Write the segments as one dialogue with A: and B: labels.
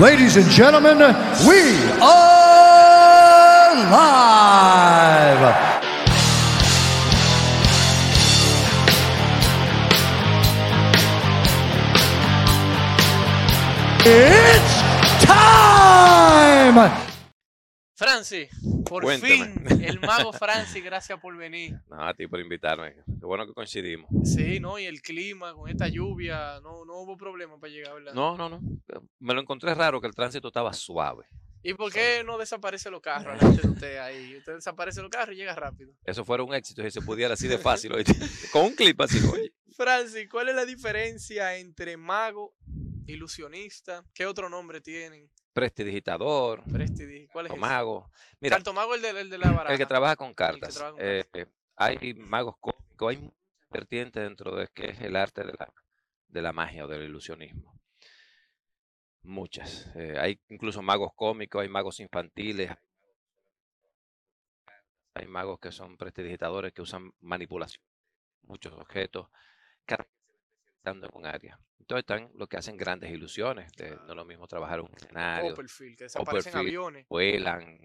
A: Ladies and gentlemen, we are live. It's time! por fin, el mago Francis, gracias por venir.
B: a ti por invitarme. Qué bueno que coincidimos.
A: Sí, no, y el clima, con esta lluvia, no, hubo problema para llegar,
B: No, no, no. Me lo encontré raro que el tránsito estaba suave.
A: ¿Y por qué no desaparece los carros usted ahí? Usted desaparece los carros y llega rápido.
B: Eso fuera un éxito si se pudiera así de fácil, con un clip así, oye.
A: Francis, ¿cuál es la diferencia entre mago ilusionista. ¿Qué otro nombre tienen?
B: Prestidigitador. ¿Cuál mago.
A: Tanto mago el de, la baraja.
B: El que trabaja con eh, cartas. hay magos cómicos, hay muchas vertientes dentro de que es el arte de la, de la magia o del ilusionismo. Muchas. Eh, hay incluso magos cómicos, hay magos infantiles, hay magos que son prestidigitadores que usan manipulación, muchos objetos. Cartas en con área. Entonces están lo que hacen grandes ilusiones. Ah. No es lo mismo trabajar un escenario.
A: que desaparecen aviones.
B: Vuelan,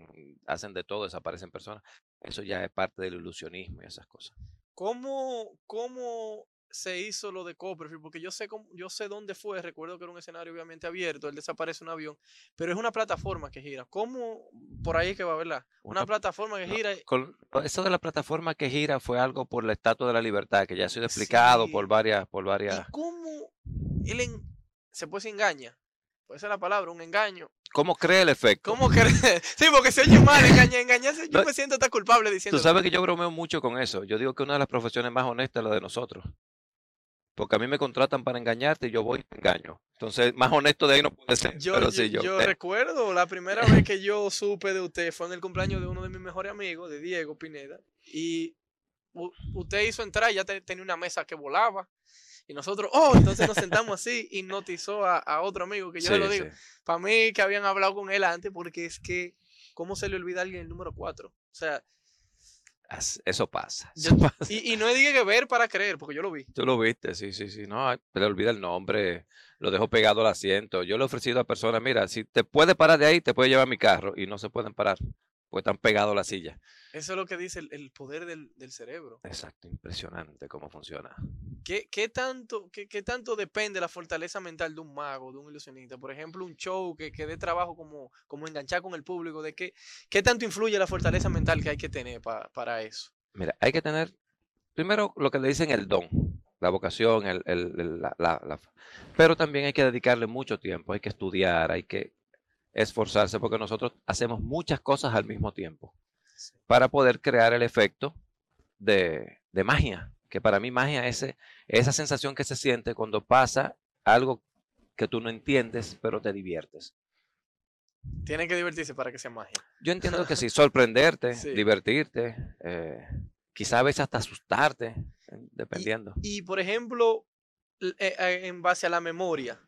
B: hacen de todo, desaparecen personas. Eso ya es parte del ilusionismo y esas cosas.
A: ¿Cómo, cómo se hizo lo de Copperfield, porque yo sé yo sé dónde fue, recuerdo que era un escenario obviamente abierto, él desaparece un avión, pero es una plataforma que gira. ¿Cómo por ahí es que va, verdad? Una, una plataforma que gira.
B: eso de la plataforma que gira fue algo por la Estatua de la Libertad, que ya ha sido explicado por varias, por varias.
A: cómo él se puede engaña? Puede ser la palabra, un engaño.
B: ¿Cómo cree el efecto? ¿Cómo
A: cree? Sí, porque se oye mal, engaña, engañarse, yo me siento tan culpable diciendo.
B: Tú sabes que yo bromeo mucho con eso. Yo digo que una de las profesiones más honestas es la de nosotros porque a mí me contratan para engañarte y yo voy y engaño. Entonces, más honesto de ahí no puede ser. Yo,
A: eh. recuerdo, la primera vez que yo supe de usted fue en el cumpleaños de uno de mis mejores amigos, de Diego Pineda, y usted hizo entrar, ya tenía una mesa que volaba. Y nosotros, oh, entonces nos sentamos así y notizó a, otro amigo que yo lo digo. Para mí que habían hablado con él antes, porque es que, ¿cómo se le olvida a alguien el número 4? O sea,
B: eso pasa.
A: Y, no no diga que ver para creer, porque yo lo vi.
B: Tú lo viste, sí, sí, sí. No, le olvida el nombre, lo dejo pegado al asiento. Yo le he ofrecido a personas, mira, si te puedes parar de ahí, te puede llevar mi carro y no se pueden parar porque están pegados a la silla.
A: Eso es lo que dice el, poder del, cerebro.
B: Exacto, impresionante cómo funciona.
A: ¿Qué, tanto, qué, tanto depende la fortaleza mental de un mago, de un ilusionista? Por ejemplo, un show que, que dé trabajo como, como enganchar con el público, de qué, qué tanto influye la fortaleza mental que hay que tener para eso?
B: Mira, hay que tener, primero, lo que le dicen el don, la vocación, el, la, pero también hay que dedicarle mucho tiempo, hay que estudiar, hay que, esforzarse porque nosotros hacemos muchas cosas al mismo tiempo para poder crear el efecto de, de magia, que para mí magia es e, esa sensación que se siente cuando pasa algo que tú no entiendes, pero te diviertes.
A: Tiene que divertirse para que sea magia.
B: Yo entiendo que sí, sorprenderte, divertirte, eh, quizá a veces hasta asustarte, dependiendo.
A: y por ejemplo, eh, eh, en base a la memoria,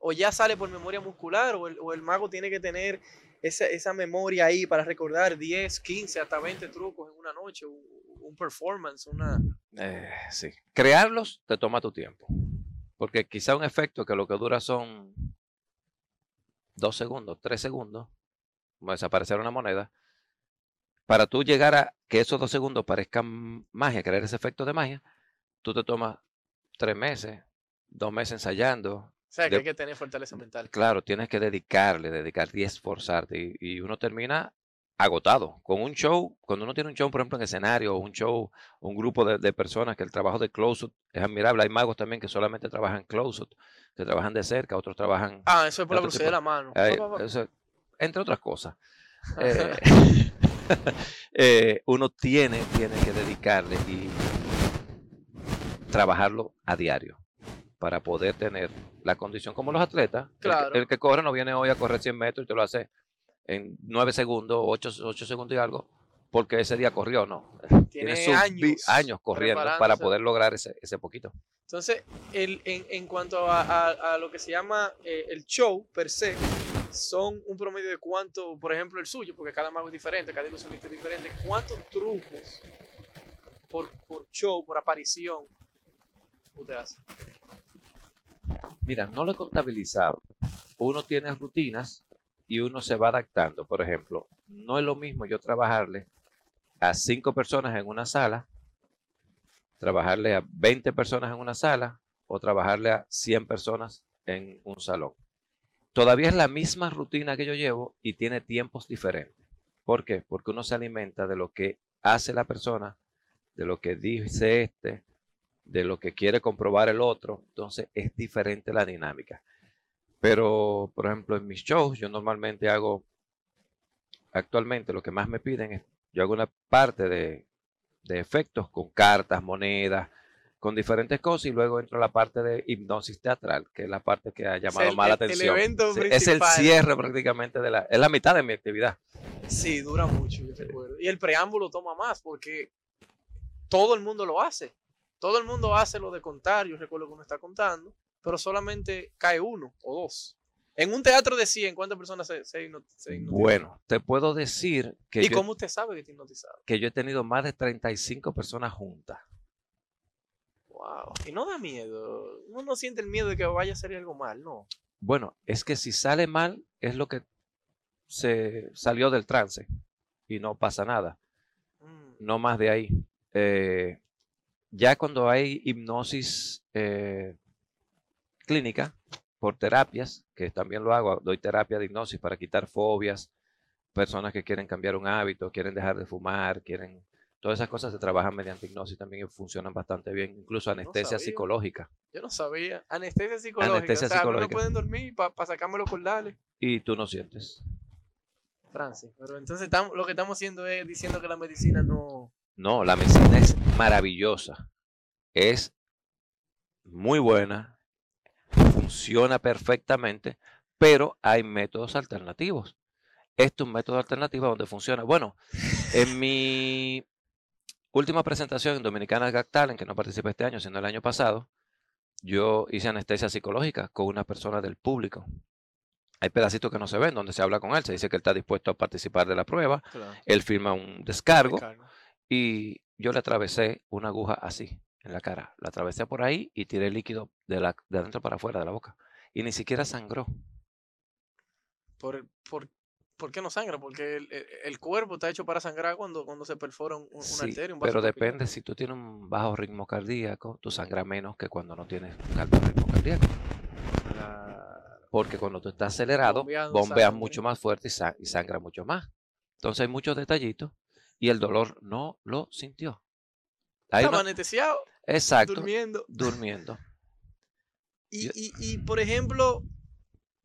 A: o ya sale por memoria muscular, o el, mago tiene que tener esa, memoria ahí para recordar 10, 15, hasta 20 trucos en una noche, un, performance, una...
B: Eh, sí, crearlos te toma tu tiempo, porque quizá un efecto que lo que dura son dos segundos, tres segundos, como desaparecer una moneda, para tú llegar a que esos dos segundos parezcan magia, crear ese efecto de magia, tú te tomas tres meses, dos meses ensayando,
A: o sea, que hay que tener fortaleza mental.
B: Claro, tienes que dedicarle, dedicarte y esforzarte. Y, uno termina agotado. Con un show, cuando uno tiene un show, por ejemplo, en escenario, un show, un grupo de, personas que el trabajo de close-up es admirable. Hay magos también que solamente trabajan close-up, que trabajan de cerca, otros trabajan...
A: Ah, eso es por la cruz de la mano.
B: entre otras cosas. Eh, eh, uno tiene, tiene que dedicarle y trabajarlo a diario para poder tener la condición como los atletas. El, que, corre no viene hoy a correr 100 metros y te lo hace en 9 segundos, 8, segundos y algo, porque ese día corrió, no.
A: Tiene,
B: años, corriendo para poder lograr ese, poquito.
A: Entonces, en, cuanto a, lo que se llama eh, el show per se, son un promedio de cuánto, por ejemplo, el suyo, porque cada mago es diferente, cada ilusionista es diferente, cuántos trucos por, por show, por aparición, usted hace.
B: Mira, no lo he contabilizado. Uno tiene rutinas y uno se va adaptando. Por ejemplo, no es lo mismo yo trabajarle a cinco personas en una sala, trabajarle a 20 personas en una sala o trabajarle a 100 personas en un salón. Todavía es la misma rutina que yo llevo y tiene tiempos diferentes. ¿Por qué? Porque uno se alimenta de lo que hace la persona, de lo que dice este, de lo que quiere comprobar el otro, entonces es diferente la dinámica. Pero, por ejemplo, en mis shows yo normalmente hago, actualmente lo que más me piden es, yo hago una parte de, de efectos con cartas, monedas, con diferentes cosas y luego entro a la parte de hipnosis teatral, que es la parte que ha llamado más la atención. es el e-, cierre prácticamente de la, es la mitad de mi actividad.
A: Sí, dura mucho, Y el preámbulo toma más porque todo el mundo lo hace. Todo el mundo hace lo de contar, yo recuerdo que uno está contando, pero solamente cae uno o dos. En un teatro de 100, ¿cuántas personas se, hipnotizan?
B: Bueno, te puedo decir que...
A: ¿Y cómo usted sabe que te hipnotizado?
B: Que yo he tenido más de 35 personas juntas.
A: Wow. Y no da miedo. Uno no siente el miedo de que vaya a salir algo
B: mal,
A: ¿no?
B: Bueno, es que si sale mal, es lo que se salió del trance y no pasa nada. Mm. No más de ahí. Eh, ya cuando hay hipnosis eh, clínica por terapias, que también lo hago, doy terapia de hipnosis para quitar fobias, personas que quieren cambiar un hábito, quieren dejar de fumar, quieren... Todas esas cosas se trabajan mediante hipnosis también y funcionan bastante bien, incluso anestesia psicológica.
A: Yo no sabía. Anestesia psicológica. Anestesia psicológica. no pueden dormir para sacarme los cordales.
B: Y tú no sientes.
A: Francis, pero entonces lo que estamos haciendo es diciendo que la medicina no,
B: no, la medicina es maravillosa. Es muy buena, funciona perfectamente, pero hay métodos alternativos. Esto es un método alternativo donde funciona. Bueno, en mi última presentación en Dominicana Gactal, en que no participé este año, sino el año pasado, yo hice anestesia psicológica con una persona del público. Hay pedacitos que no se ven, donde se habla con él, se dice que él está dispuesto a participar de la prueba, él firma un descargo y yo le atravesé una aguja así en la cara. La atravesé por ahí y tiré líquido de, la, de adentro para afuera de la boca. Y ni siquiera sangró.
A: ¿Por, por, por qué no sangra? Porque e, el, cuerpo está hecho para sangrar cuando, cuando se perfora un, una
B: pero depende, si tú tienes un bajo ritmo cardíaco, tú sangras menos que cuando no tienes un alto ritmo cardíaco. Porque cuando tú estás acelerado, bombeas mucho más fuerte y sangra mucho más. Entonces hay muchos detallitos y el dolor no lo sintió.
A: Estaba anestesiado.
B: Exacto. Durmiendo.
A: Durmiendo. Y, por ejemplo,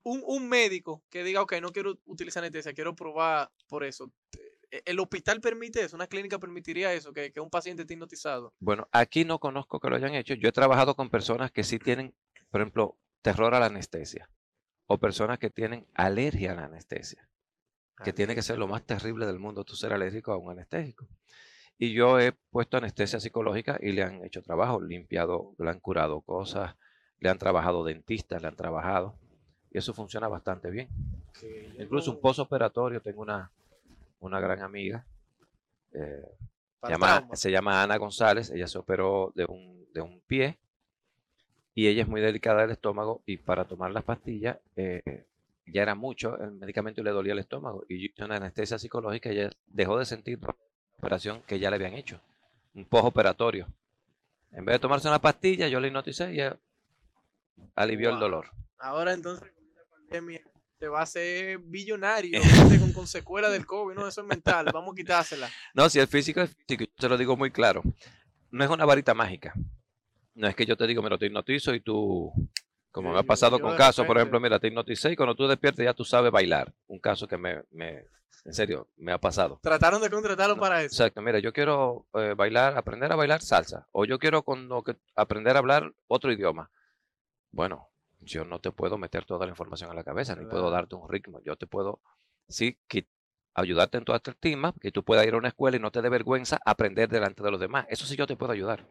A: un, médico que diga, ok, no quiero utilizar anestesia, quiero probar por eso. E, ¿El hospital permite eso? ¿Una clínica permitiría eso? Que, que un paciente esté hipnotizado.
B: Bueno, aquí no conozco que lo hayan hecho. Yo he trabajado con personas que sí tienen, por ejemplo, terror a la anestesia o personas que tienen alergia a la anestesia que tiene que ser lo más terrible del mundo, tú ser alérgico a un anestésico. Y yo he puesto anestesia psicológica y le han hecho trabajo, limpiado, le han curado cosas, le han trabajado dentistas, le han trabajado. Y eso funciona bastante bien. Incluso un postoperatorio, tengo una, gran amiga, eh, se llama Ana González, ella se operó de un, pie y ella es muy delicada del estómago y para tomar las pastillas eh, ya era mucho el medicamento le dolía el estómago. Y una anestesia psicológica ya dejó de sentir la operación que ya le habían hecho, un post-operatorio. En vez de tomarse una pastilla, yo le hipnoticé y alivió el dolor.
A: Ahora entonces, pandemia, te va a hacer billonario con secuela del COVID. No, eso es mental, vamos a quitársela.
B: No, si el físico es físico, yo te lo digo muy claro. No es una varita mágica. No es que yo te digo, me lo hipnotizo y tú como me ha pasado con casos, por ejemplo, mira, te Notice y cuando tú despiertes ya tú sabes bailar. Un caso que me, en serio, me ha pasado.
A: Trataron de contratarlo para eso.
B: Exacto, mira, yo quiero eh, bailar, aprender a bailar salsa. O yo quiero aprender a hablar otro idioma. Bueno, yo no te puedo meter toda la información a la cabeza, ni puedo darte un ritmo. Yo te puedo, sí, ayudarte en tu autoestima, que tú puedas ir a una escuela y no te dé vergüenza aprender delante de los demás. Eso sí yo te puedo ayudar.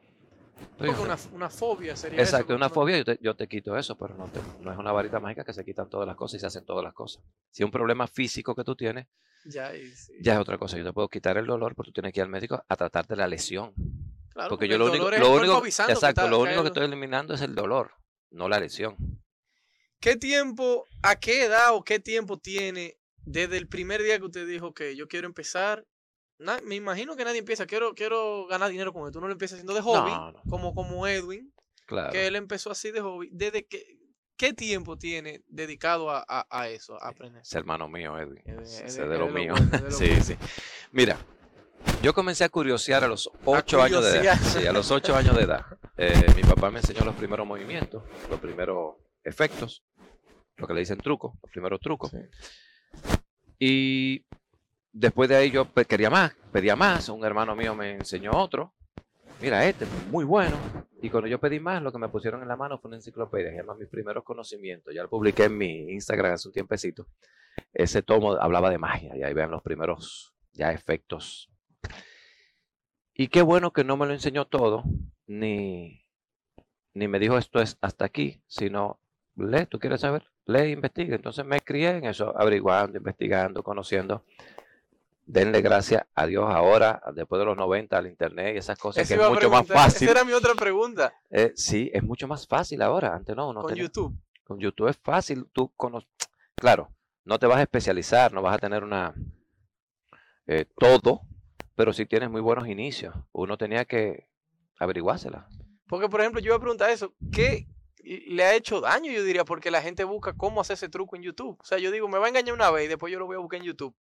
A: Porque una, una, fobia
B: sería Exacto, una fobia, yo te, quito eso, pero no, no, es una varita mágica que se quitan todas las cosas y se hacen todas las cosas. Si es un problema físico que tú tienes, ya, es otra cosa. Yo te puedo quitar el dolor, pero tú tienes que ir al médico a tratarte la lesión. porque, yo lo único, que, estoy eliminando es el dolor, no la lesión.
A: ¿Qué tiempo, a qué edad o qué tiempo tiene desde el primer día que usted dijo, que yo quiero empezar me imagino que nadie empieza, quiero, quiero ganar dinero con esto. no lo empieza haciendo de hobby, Como, como Edwin, claro. que él empezó así de hobby. ¿Desde qué tiempo tiene dedicado a, eso, a eh, aprender?
B: Es hermano mío, Edwin. Es, de, lo, mío. sí, sí. Mira, yo comencé a curiosear a los ocho años de edad. Sí, a los ocho años de edad. Eh, mi papá me enseñó los primeros movimientos, los primeros efectos, lo que le dicen trucos, los primeros trucos. Y después de ahí yo quería más, pedía más, un hermano mío me enseñó otro, mira este, pues, muy bueno, y cuando yo pedí más, lo que me pusieron en la mano fue una enciclopedia, que llama mis primeros conocimientos, ya lo publiqué en mi Instagram hace un tiempecito, ese tomo hablaba de magia, y ahí vean los primeros ya efectos. Y qué bueno que no me lo enseñó todo, ni, ni me dijo esto es hasta aquí, sino lee, tú quieres saber, lee, e investiga. Entonces me crié en eso, averiguando, investigando, conociendo denle gracias a Dios ahora, después de los 90, al Internet y esas cosas, que es mucho más fácil. Esa
A: era mi otra pregunta.
B: Eh, sí, es mucho más fácil ahora, antes no. no con
A: YouTube.
B: Con YouTube es fácil, tú conoces, claro, no te vas a especializar, no vas a tener una eh, todo, pero si tienes muy buenos inicios. Uno tenía que averiguársela.
A: Porque, por ejemplo, yo iba a preguntar eso, ¿qué le ha hecho daño, yo diría? Porque la gente busca cómo hacer ese truco en YouTube. O sea, yo digo, me va a engañar una vez y después yo lo voy a buscar en YouTube.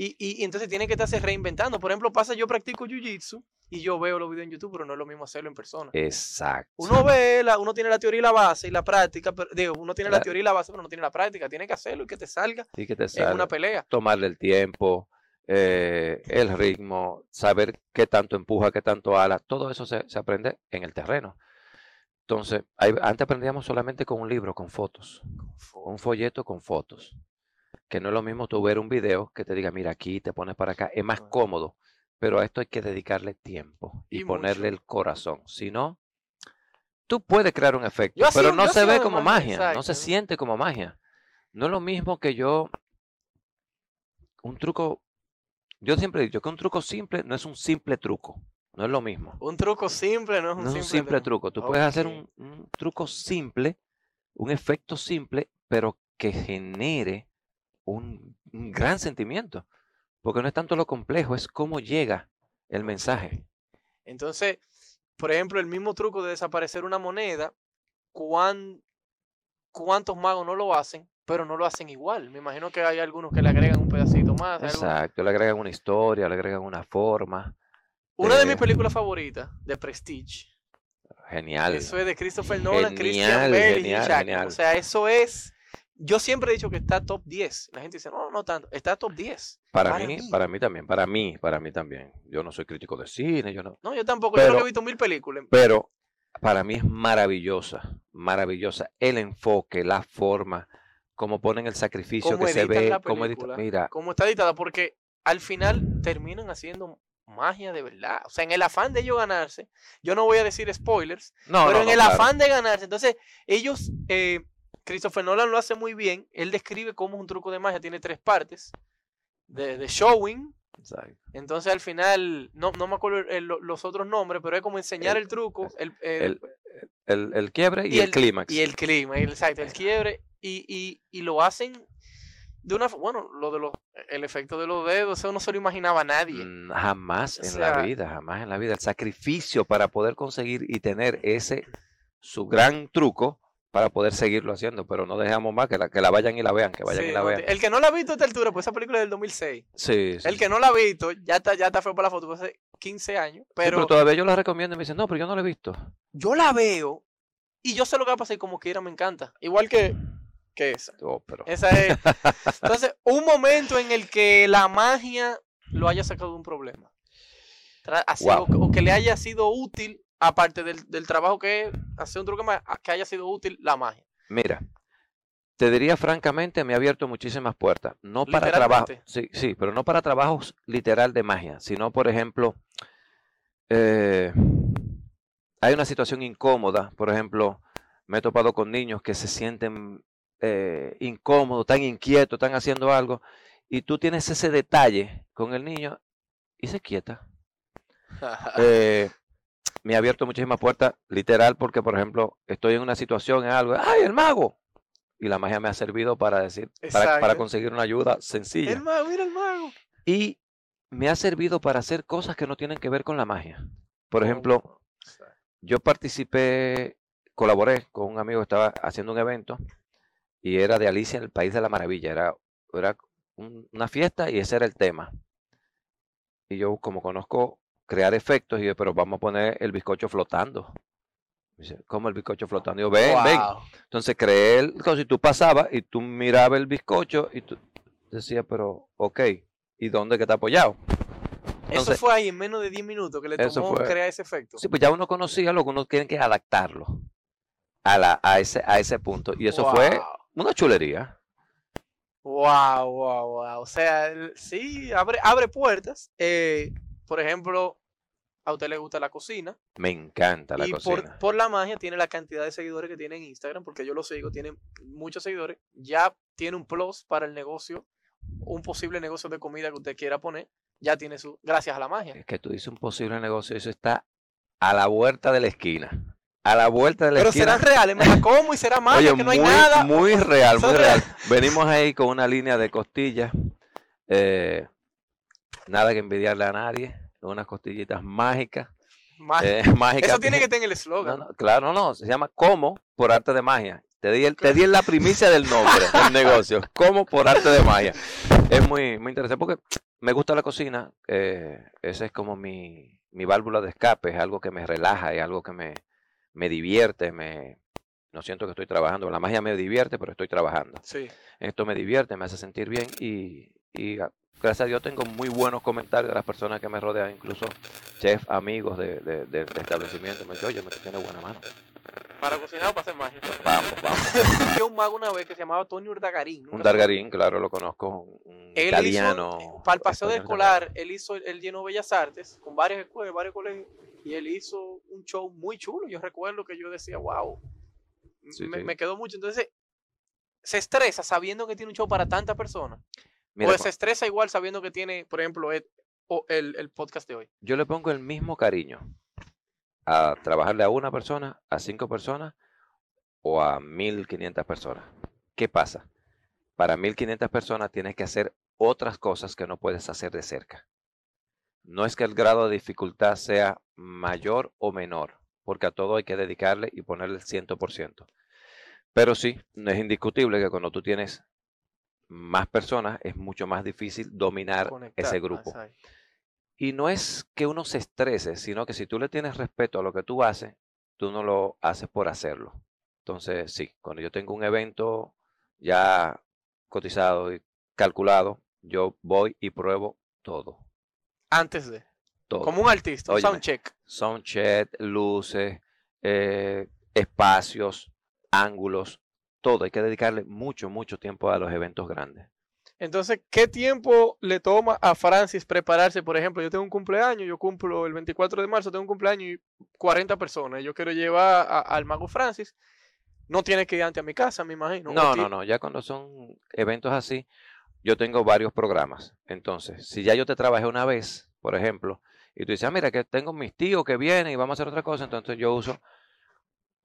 A: Y, entonces tiene que estarse reinventando. Por ejemplo, pasa, yo practico jiu-jitsu y yo veo los videos en YouTube, pero no es lo mismo hacerlo en persona.
B: Exacto.
A: Uno ve, uno tiene la teoría y la base y la práctica, pero, uno tiene la, teoría y la base, pero no tiene la práctica. Tiene que hacerlo y que te salga.
B: Y que te salga. Es una pelea. Tomarle el tiempo, eh, el ritmo, saber qué tanto empuja, qué tanto ala. Todo eso se, aprende en el terreno. Entonces, antes aprendíamos solamente con un libro, con fotos. Un folleto con fotos que no es lo mismo tú ver un video que te diga, mira, aquí te pones para acá, es más cómodo, pero a esto hay que dedicarle tiempo y, ponerle el corazón, si no, tú puedes crear un efecto, pero no se ve como magia, no se siente como magia. No es lo mismo que yo, un truco, yo siempre he dicho que un truco simple no es un simple truco, no es lo mismo.
A: Un truco simple no es un, simple,
B: truco, tú puedes hacer un truco simple, un efecto simple, pero que genere un, gran sentimiento, porque no es tanto lo complejo, es cómo llega el mensaje.
A: Entonces, por ejemplo, el mismo truco de desaparecer una moneda, ¿cuán, ¿cuántos magos no lo hacen? Pero no lo hacen igual. Me imagino que hay algunos que le agregan un pedacito más. Exacto, le
B: agregan una historia, le agregan una forma.
A: Una de, mis películas favoritas, de Prestige.
B: Genial.
A: Eso es de Christopher Nolan, Christian Bale Jack. O sea, eso es yo siempre he dicho que está top 10. La gente dice, no, no tanto. Está top 10.
B: Para, mí, para mí también. Para mí, para mí también. Yo no soy crítico de cine, yo no.
A: No, yo tampoco. yo que he visto mil películas.
B: Pero para mí es maravillosa. Maravillosa. El enfoque, la forma, cómo ponen el sacrificio que se ve. La cómo mira.
A: está editada. Porque al final terminan haciendo magia de verdad. O sea, en el afán de ellos ganarse, yo no voy a decir spoilers, no, pero en el afán de ganarse, entonces ellos eh, Christopher Nolan lo hace muy bien. Él describe cómo es un truco de magia. Tiene tres partes. De, showing. Entonces al final, no, me acuerdo los otros nombres, pero es como enseñar el, truco. El,
B: quiebre y, el, clímax.
A: Y el clímax, exacto. El quiebre. Y, lo hacen de una bueno lo de los el efecto de los dedos eso no se lo imaginaba nadie mm,
B: jamás en la vida jamás en la vida el sacrificio para poder conseguir y tener ese su gran truco para poder seguirlo haciendo, pero no dejamos más que la, que la vayan y la vean, que vayan y la vean.
A: El que no la ha visto a esta altura, pues esa película es del 2006.
B: Sí,
A: El que no la ha visto, ya está, ya está fue para la foto, pues hace 15 años. Pero...
B: todavía yo la recomiendo y me dicen, no, pero yo no la he visto.
A: Yo la veo y yo sé lo que va a pasar y como quiera me encanta. Igual que, esa. Oh, esa es. Entonces, un momento en el que la magia lo haya sacado de un problema. o que le haya sido útil aparte del, trabajo que hace un truco más, que haya sido útil la magia?
B: Mira, te diría francamente, me ha abierto muchísimas puertas. No para trabajo. sí, sí, pero no para trabajos literal de magia, sino, por ejemplo, eh, hay una situación incómoda, por ejemplo, me he topado con niños que se sienten eh, incómodos, tan inquietos, están haciendo algo, y tú tienes ese detalle con el niño y se quieta. eh, me ha abierto muchísimas puertas, literal, porque, por ejemplo, estoy en una situación, en algo, ¡ay, el mago! Y la magia me ha servido para decir, para, conseguir una ayuda sencilla.
A: El mago, mira el mago.
B: Y me ha servido para hacer cosas que no tienen que ver con la magia. Por oh, ejemplo, yo participé, colaboré con un amigo que estaba haciendo un evento y era de Alicia en el País de la Maravilla. Era, una fiesta y ese era el tema. Y yo, como conozco crear efectos. Y yo, pero vamos a poner el bizcocho flotando. como el bizcocho flotando? Y yo, ven, ven. Entonces creé el si tú pasabas y tú mirabas el bizcocho y tú decías, pero, ok, ¿y dónde que está apoyado? eso
A: fue ahí en menos de 10 minutos que le tomó crear ese efecto.
B: Sí, pues ya uno conocía lo que uno tiene que adaptarlo a, la, a, ese, a ese punto. Y eso fue una chulería.
A: Wow, wow, wow. O sea, sí, abre, abre puertas. Eh, por ejemplo, a usted le gusta la cocina.
B: Me encanta la cocina.
A: Por, por la magia tiene la cantidad de seguidores que tiene en Instagram, porque yo lo sigo, tiene muchos seguidores. Ya tiene un plus para el negocio, un posible negocio de comida que usted quiera poner. Ya tiene su, gracias a la magia.
B: Es que tú dices un posible negocio, eso está a la vuelta de la esquina. A la vuelta de la esquina. Pero serán
A: reales, ¿Cómo? y será magia, que no hay nada.
B: Muy real, muy real. Venimos ahí con una línea de costillas. Eh, nada que envidiarle a nadie, unas costillitas mágicas. Eh, eso
A: tiene que tener el eslogan.
B: No, no, claro, no, se llama Como por arte de magia. Te di, el, te di la primicia del nombre del negocio, Como por arte de magia. Es muy, muy interesante porque me gusta la cocina, eh, esa es como mi, válvula de escape, es algo que me relaja, es algo que me, divierte, me, no siento que estoy trabajando. La magia me divierte, pero estoy trabajando.
A: Sí.
B: Esto me divierte, me hace sentir bien y, y ah, gracias a Dios tengo muy buenos comentarios de las personas que me rodean, incluso chef, amigos de, de, establecimiento. Me dicen, oye, me tiene buena mano.
A: Para cocinar o para hacer magia.
B: Vamos, vamos.
A: Yo un mago una vez que se llamaba Tony Urdagarín.
B: Un Dargarín, claro, lo conozco.
A: él italiano. Hizo, para el paseo de escolar, él hizo, el llenó Bellas Artes con varias escuelas, varios colegios, y él hizo un show muy chulo. Yo recuerdo que yo decía, wow, me, me quedó mucho. Entonces, se estresa sabiendo que tiene un show para tantas personas pues se igual sabiendo que tiene, por ejemplo, e, el, el, podcast de hoy.
B: Yo le pongo el mismo cariño a trabajarle a una persona, a cinco personas o a 1500 personas. ¿Qué pasa? Para 1500 personas tienes que hacer otras cosas que no puedes hacer de cerca. No es que el grado de dificultad sea mayor o menor, porque a todo hay que dedicarle y ponerle el 100%. Pero sí, es indiscutible que cuando tú tienes más personas, es mucho más difícil dominar ese grupo. Y no es que uno se estrese, sino que si tú le tienes respeto a lo que tú haces, tú no lo haces por hacerlo. Entonces, sí, cuando yo tengo un evento ya cotizado y calculado, yo voy y pruebo todo.
A: Antes de. Todo. Como un artista, soundcheck.
B: Soundcheck, luces, eh, espacios, ángulos, todo, hay que dedicarle mucho, mucho tiempo a los eventos grandes.
A: Entonces, ¿qué tiempo le toma a Francis prepararse? Por ejemplo, yo tengo un cumpleaños, yo cumplo el 24 de marzo, tengo un cumpleaños y 40 personas. Yo quiero llevar al mago Francis. No tiene que ir ante a mi casa, me imagino.
B: No, no, no. Ya cuando son eventos así, yo tengo varios programas. Entonces, si ya yo te trabajé una vez, por ejemplo, y tú dices, ah, mira, que tengo mis tíos que vienen y vamos a hacer otra cosa, entonces yo uso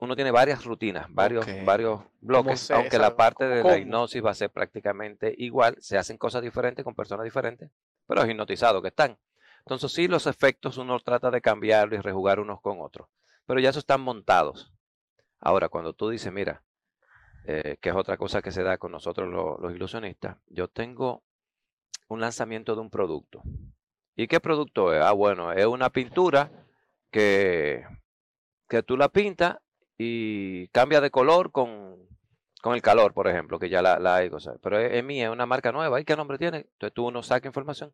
B: uno tiene varias rutinas, varios, varios bloques, aunque la parte de la hipnosis va a ser prácticamente igual, se hacen cosas diferentes con personas diferentes, pero es hipnotizado que están. Entonces sí, los efectos uno trata de cambiarlos y rejugar unos con otros, pero ya eso están montados. Ahora, cuando tú dices, mira, eh, que es otra cosa que se da con nosotros los, ilusionistas, yo tengo un lanzamiento de un producto. ¿Y qué producto es? Ah, bueno, es una pintura que, que tú la pintas y cambia de color con, el calor, por ejemplo, que ya la, hay. pero es, es, mía, es una marca nueva. ¿Y qué nombre tiene? Entonces tú uno saca información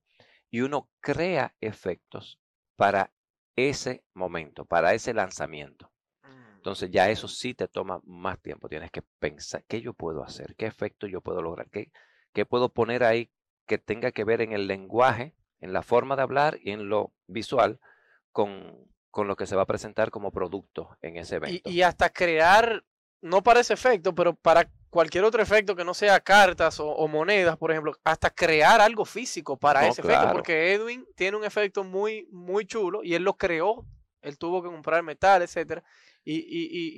B: y uno crea efectos para ese momento, para ese lanzamiento. Ah. Entonces ya eso sí te toma más tiempo. Tienes que pensar qué yo puedo hacer, qué efecto yo puedo lograr, qué, qué puedo poner ahí que tenga que ver en el lenguaje, en la forma de hablar y en lo visual con, con lo que se va a presentar como producto en ese evento.
A: Y, hasta crear, no para ese efecto, pero para cualquier otro efecto que no sea cartas o, monedas, por ejemplo, hasta crear algo físico para ese efecto, porque Edwin tiene un efecto muy, muy chulo y él lo creó, él tuvo que comprar metal, etcétera, y,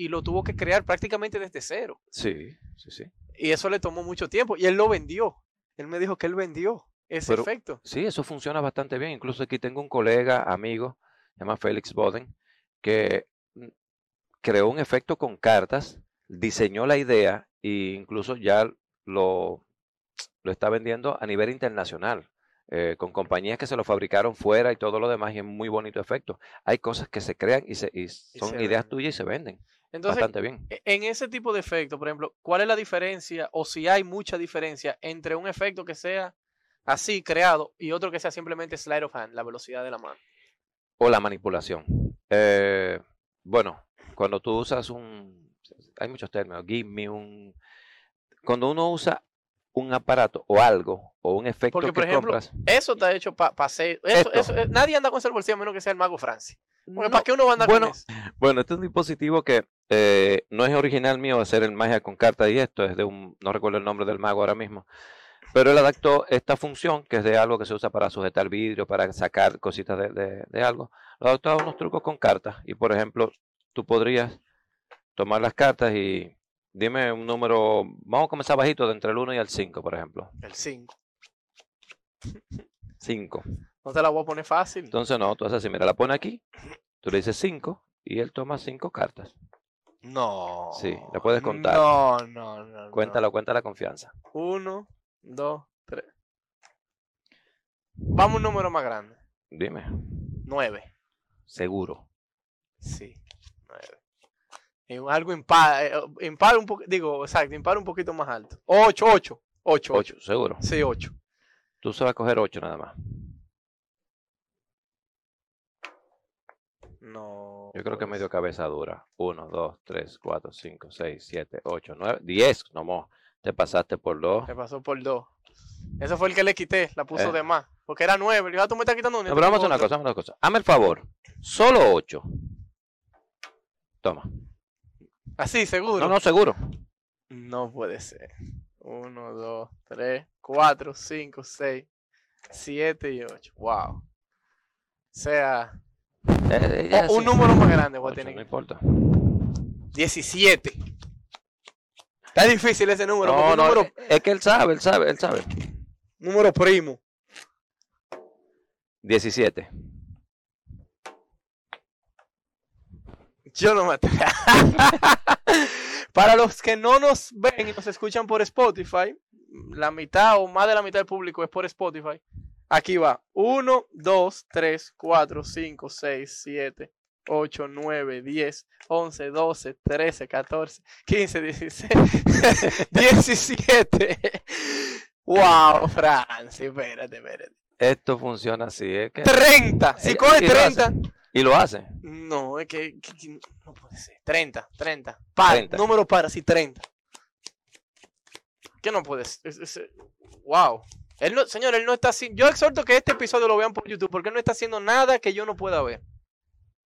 A: y, lo tuvo que crear prácticamente desde cero.
B: Sí, sí, sí.
A: Y eso le tomó mucho tiempo y él lo vendió. Él me dijo que él vendió ese efecto.
B: Sí, eso funciona bastante bien. Incluso aquí tengo un colega, amigo, se llama Felix Boden, que mm, creó un efecto con cartas, diseñó la idea e incluso ya lo, lo está vendiendo a nivel internacional. Eh, con compañías que se lo fabricaron fuera y todo lo demás, y es muy bonito efecto. Hay cosas que se crean y, se, son ideas tuyas y se venden. Entonces, bastante bien.
A: E, en ese tipo de efecto, por ejemplo, ¿cuál es la diferencia o si hay mucha diferencia entre un efecto que sea así creado y otro que sea simplemente slide of hand, la velocidad de la mano?
B: o la manipulación. Eh, bueno, cuando tú usas un, hay muchos términos, give me un, cuando uno usa un aparato o algo o un efecto Porque, por ejemplo,
A: eso está hecho para eso, eh, nadie anda con ese bolsillo menos que sea el mago Francis. uno
B: bueno, Bueno, este es un dispositivo que eh, no es original mío hacer el magia con carta y esto es de un, no recuerdo el nombre del mago ahora mismo. Pero él adaptó esta función, que es de algo que se usa para sujetar vidrio, para sacar cositas de, algo, lo adaptó a unos trucos con cartas. Y por ejemplo, tú podrías tomar las cartas y dime un número, vamos a comenzar bajito, de entre el 1 y el 5, por ejemplo.
A: El 5.
B: 5.
A: Entonces la voy a poner fácil.
B: Entonces no, tú haces así, mira, la pone aquí, tú le dices 5 y él toma 5 cartas.
A: No.
B: Sí, la puedes contar. No, no, no. Cuéntalo, cuéntala cuenta la confianza.
A: 1, 2 3 Vamos a un número más grande.
B: Dime.
A: 9
B: Seguro.
A: Sí, 9 En algo impar, eh, impar un poco, digo, exacto, impar un poquito más alto. 8, 8 8,
B: 8 seguro.
A: Sí, 8
B: Tú se vas a coger 8 nada más.
A: No.
B: Yo creo que pues. medio cabeza dura. 1, 2, 3, 4, 5, 6, 7, 8, 9, 10, no te pasaste por dos.
A: Te pasó por dos. Ese fue el que le quité, la puso eh. de más. Porque era nueve. Le dije, ah, tú me estás quitando un. pero
B: vamos a una cosa, una cosa. Hazme el favor. Solo 8 Toma.
A: Así, seguro. No,
B: no, seguro.
A: No puede ser. 1, 2, 3, 4, 5, 6, 7 y 8. Wow. O sea, eh, eh, eh un número más grande No
B: importa. 17.
A: Está difícil ese número.
B: No,
A: no, número... Eh,
B: eh, es que él sabe, él sabe, él sabe.
A: Número primo.
B: 17.
A: Yo no maté. Para los que no nos ven y nos escuchan por Spotify, la mitad o más de la mitad del público es por Spotify. Aquí va. 1, 2, 3, 4, 5, 6, 7, 8, 9, 10, 11, 12, 13, 14, 15, 16, 17. wow, Francis, espérate, espérate.
B: Esto funciona así,
A: 30, ¿eh? eh, si coge 30...
B: ¿Y lo hace?
A: No, es que, no puede ser. 30, 30. número para, sí, 30. ¿Qué no puedes ser. wow. señor, él no está haciendo. Yo exhorto que este episodio lo vean por YouTube porque él no está haciendo nada que yo no pueda ver.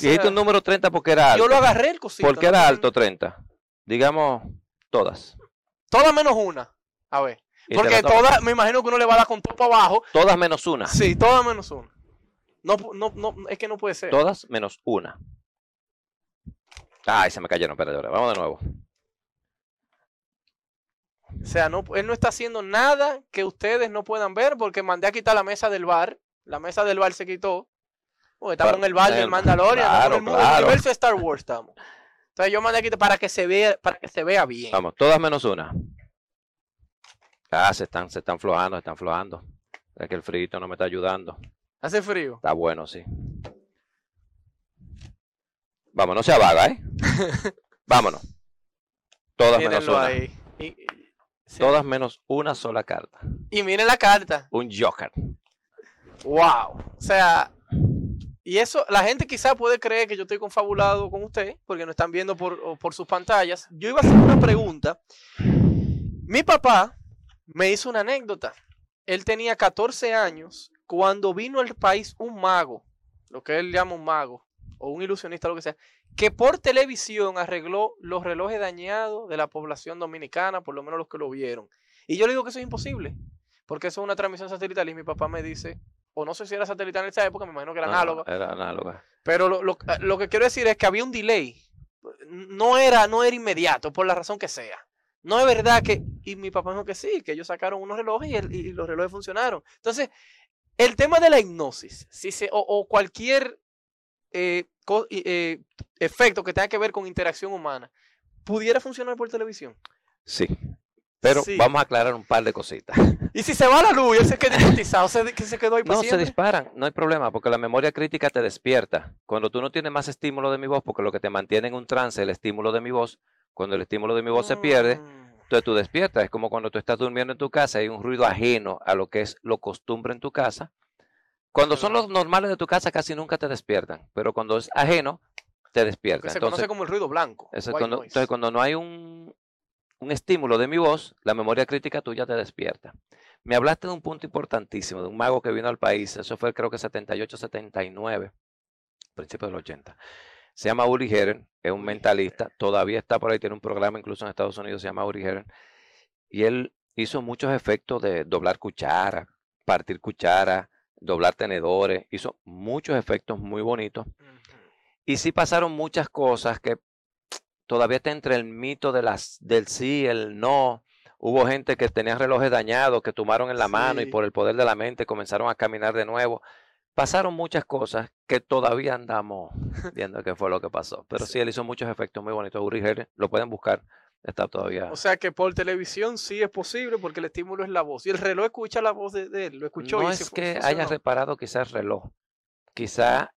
B: Dijiste un número 30 porque era alto. Yo
A: lo agarré el cosito. Porque
B: era alto 30. Digamos, todas.
A: Todas menos una. A ver. porque todas, me imagino que uno le va a dar con todo para abajo.
B: Todas menos una.
A: Sí, todas menos una. No, no, no, es que no puede ser.
B: Todas menos una. Ay, se me cayeron, perdedores Vamos de nuevo.
A: O sea, no, él no está haciendo nada que ustedes no puedan ver porque mandé a quitar la mesa del bar. La mesa del bar se quitó. Porque estamos en el barrio del Mandalorian, estamos en el, universo de Star Wars estamos. Entonces yo mandé aquí para que se vea, para que se vea bien.
B: Vamos, todas menos una. Ah, se están, se están flojando, se están flojando. Es que el frío no me está ayudando.
A: ¿Hace frío?
B: Está bueno, sí. Vamos, no sea vaga, ¿eh? Vámonos. Todas menos una. Todas menos una sola carta.
A: Y miren la carta.
B: Un Joker.
A: Wow. O sea, y eso, la gente quizá puede creer que yo estoy confabulado con usted, porque no están viendo por, por sus pantallas. Yo iba a hacer una pregunta. Mi papá me hizo una anécdota. Él tenía 14 años cuando vino al país un mago, lo que él llama un mago, o un ilusionista, lo que sea, que por televisión arregló los relojes dañados de la población dominicana, por lo menos los que lo vieron. Y yo le digo que eso es imposible, porque eso es una transmisión satelital y mi papá me dice o no sé si era satelital en esa época, me imagino que era análoga.
B: Era análoga.
A: Pero lo, que quiero decir es que había un delay. No era, no era inmediato, por la razón que sea. No es verdad que. Y mi papá dijo que sí, que ellos sacaron unos relojes y, los relojes funcionaron. Entonces, el tema de la hipnosis, si o, cualquier eh, eh, efecto que tenga que ver con interacción humana, ¿pudiera funcionar por televisión?
B: Sí, pero vamos a aclarar un par de cositas.
A: ¿Y si se va la luz? ¿Ese que se, que se quedó ahí No, se
B: disparan, no hay problema, porque la memoria crítica te despierta. Cuando tú no tienes más estímulo de mi voz, porque lo que te mantiene en un trance es el estímulo de mi voz, cuando el estímulo de mi voz se pierde, mm. entonces tú despiertas. Es como cuando tú estás durmiendo en tu casa y hay un ruido ajeno a lo que es lo costumbre en tu casa. Cuando son mm. los normales de tu casa casi nunca te despiertan, pero cuando es ajeno, te despiertan. se conoce
A: como el ruido blanco.
B: entonces, cuando no hay un, un estímulo de mi voz, la memoria crítica tuya te despierta. Me hablaste de un punto importantísimo, de un mago que vino al país, eso fue creo que 78, 79, principios del 80. Se llama Uri Heren, es un mentalista, todavía está por ahí, tiene un programa incluso en Estados Unidos, se llama Uri Heron, y él hizo muchos efectos de doblar cuchara, partir cuchara, doblar tenedores, hizo muchos efectos muy bonitos. Y sí pasaron muchas cosas que todavía está entre el mito de las, del sí, el no. Hubo gente que tenía relojes dañados, que tomaron en la mano y por el poder de la mente comenzaron a caminar de nuevo. Pasaron muchas cosas que todavía andamos viendo qué fue lo que pasó. Pero sí, él hizo muchos efectos muy bonitos. Uri Geller, lo pueden buscar está todavía.
A: O sea que por televisión sí es posible porque el estímulo es la voz. Y el reloj escucha la voz de, él, lo escuchó.
B: No es que haya reparado quizás el reloj. Quizá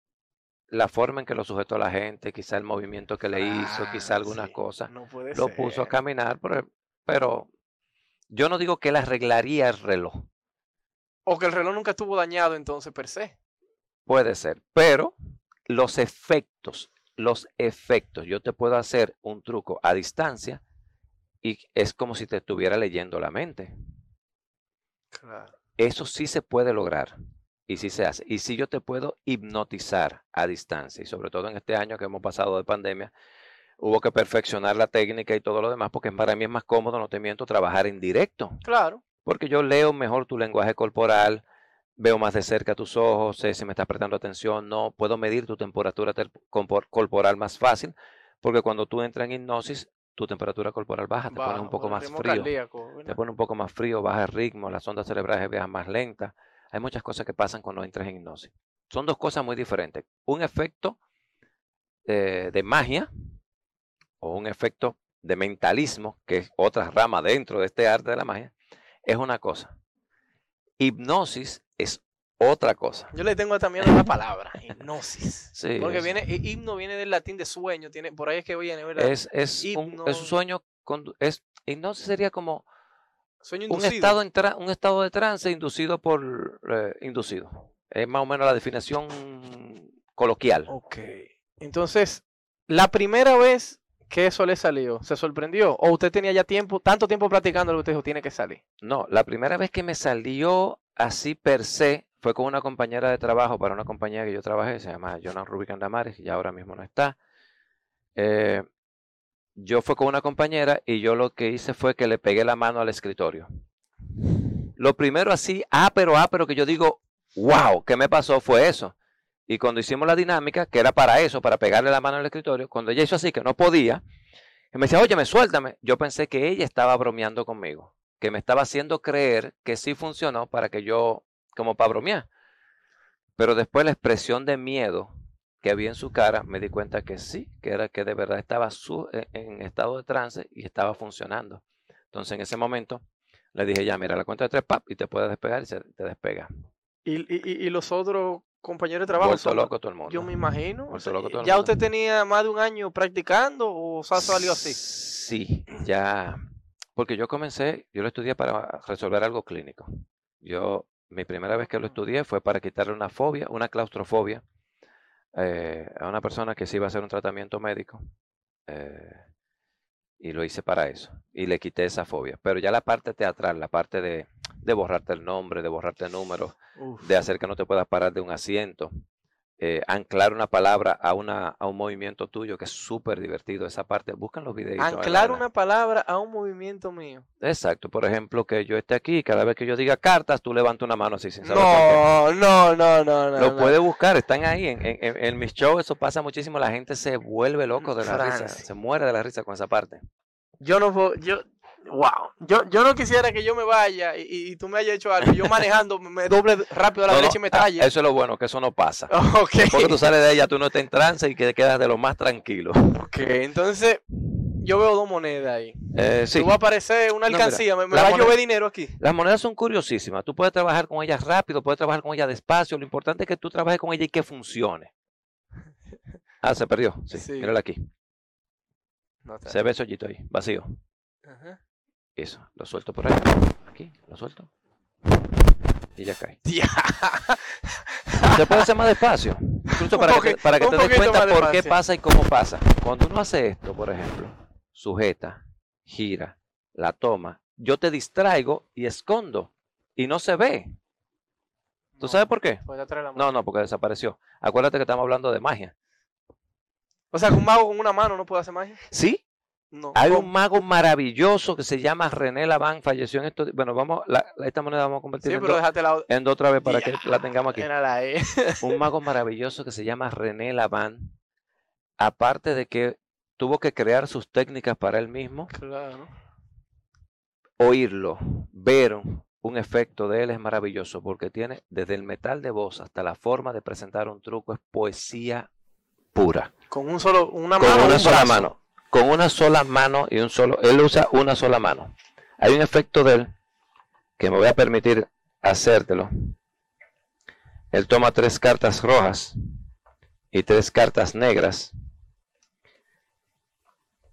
B: la forma en que lo sujetó la gente, quizá el movimiento que le hizo, ah, quizá alguna cosa. no lo puso a caminar, pero, pero, yo no digo que le arreglaría el reloj.
A: O que el reloj nunca estuvo dañado entonces per se.
B: Puede ser, pero los efectos, los efectos, yo te puedo hacer un truco a distancia y es como si te estuviera leyendo la mente. Claro. Eso sí se puede lograr. Y si se hace, y si yo te puedo hipnotizar a distancia, y sobre todo en este año que hemos pasado de pandemia, hubo que perfeccionar la técnica y todo lo demás, porque para mí es más cómodo, no te miento, trabajar en directo.
A: Claro.
B: Porque yo leo mejor tu lenguaje corporal, veo más de cerca tus ojos, sé si me estás prestando atención, no, puedo medir tu temperatura corporal más fácil, porque cuando tú entras en hipnosis, tu temperatura corporal baja, te pone un poco más frío, te pone un poco más frío, baja el ritmo, las ondas cerebrales viajan más lentas. Hay muchas cosas que pasan cuando entras en hipnosis. Son dos cosas muy diferentes. Un efecto eh, de magia o un efecto de mentalismo, que es otra rama dentro de este arte de la magia, es una cosa. Hipnosis es otra cosa.
A: Yo le tengo también una palabra, hipnosis. Porque viene, himno viene del latín de sueño, tiene, por ahí es que viene, ¿verdad?
B: Es, es, un, un, sueño, con, es, hipnosis sería como un estado, un estado de trance inducido por eh, inducido. Es más o menos la definición coloquial.
A: Ok. Entonces, la primera vez que eso le salió, ¿se sorprendió? ¿O usted tenía ya tiempo, tanto tiempo platicando lo que usted dijo, tiene que salir?
B: No, la primera vez que me salió así per se fue con una compañera de trabajo para una compañía que yo trabajé, se llama jonathan Rubic Andamares, y ahora mismo no está. Eh, yo fui con una compañera y yo lo que hice fue que le pegué la mano al escritorio. Lo primero así, ah, pero, ah, pero que yo digo, wow, ¿qué me pasó? Fue eso. Y cuando hicimos la dinámica, que era para eso, para pegarle la mano al escritorio, cuando ella hizo así, que no podía, me decía, oye, me suéltame. Yo pensé que ella estaba bromeando conmigo, que me estaba haciendo creer que sí funcionó para que yo, como para bromear. Pero después la expresión de miedo que había en su cara, me di cuenta que sí, que era que de verdad estaba e, en estado de trance y estaba funcionando. Entonces en ese momento le dije, ya, mira, la cuenta de tres pap y te puedes despegar y se, te despega.
A: ¿Y, los otros compañeros de trabajo?
B: loco todo el mundo.
A: Yo me imagino. ¿Ya usted tenía más de un año practicando o se salió así?
B: Sí, ya. Porque yo comencé, yo lo estudié para resolver algo clínico. Yo, mi primera vez que lo estudié fue para quitarle una fobia, una claustrofobia eh, a una persona que sí iba a hacer un tratamiento médico eh, y lo hice para eso y le quité esa fobia. Pero ya la parte teatral, la parte de, de borrarte el nombre, de borrarte el número, de hacer que no te puedas parar de un asiento, eh, anclar una palabra a, una, a un movimiento tuyo, que es súper divertido esa parte. Buscan los videos.
A: Anclar una palabra a un movimiento mío.
B: Exacto. Por ejemplo, que yo esté aquí, cada vez que yo diga cartas, tú levantas una mano así
A: sin saber. No, no, no, no, no.
B: Lo puede buscar, están ahí. En, mis shows eso pasa muchísimo. La gente se vuelve loco de la risa, se muere de la risa con esa parte.
A: Yo no puedo, yo, wow. Yo, yo no quisiera que yo me vaya y, tú me hayas hecho algo. Yo manejando me doble rápido a la derecha y
B: me
A: ah, trae
B: Eso es lo bueno, que eso no pasa. Okay. Porque tú sales de ella, tú no estás en trance y que quedas de lo más tranquilo.
A: Ok, entonces yo veo dos monedas ahí. Eh, sí. Tú va a aparecer una alcancía, yo me, dinero aquí.
B: Las monedas son curiosísimas. Tú puedes trabajar con ellas rápido, puedes trabajar con ellas despacio. Lo importante es que tú trabajes con ella y que funcione. Ah, se perdió. Sí, sí. mírala aquí. se ve ese ahí, vacío. Ajá. Eso, lo suelto por ahí. Aquí, lo suelto. Y ya cae. Se puede hacer más despacio. Incluso para, que, para que te des cuenta por qué pasa y cómo pasa. Cuando uno hace esto, por ejemplo, sujeta, gira, la toma, yo te distraigo y escondo. Y no se ve. ¿Tú sabes por qué? Pues no, no, porque desapareció. Acuérdate que estamos hablando de magia.
A: O sea, un mago con una mano no puede hacer magia.
B: Sí, hay un mago maravilloso que se llama René Laván, falleció en esto. Bueno, vamos, esta moneda vamos a convertir en, la... otra vez para que la tengamos aquí. un mago maravilloso que se llama René Laván, aparte de que tuvo que crear sus técnicas para él mismo, oírlo, ver un efecto de él es maravilloso porque tiene desde el metal de voz hasta la forma de presentar un truco es poesía pura.
A: Con un solo, una mano.
B: sola mano con una sola mano y un solo, él usa una sola mano. Hay un efecto de él que me voy a permitir hacértelo. Él toma tres cartas rojas y tres cartas negras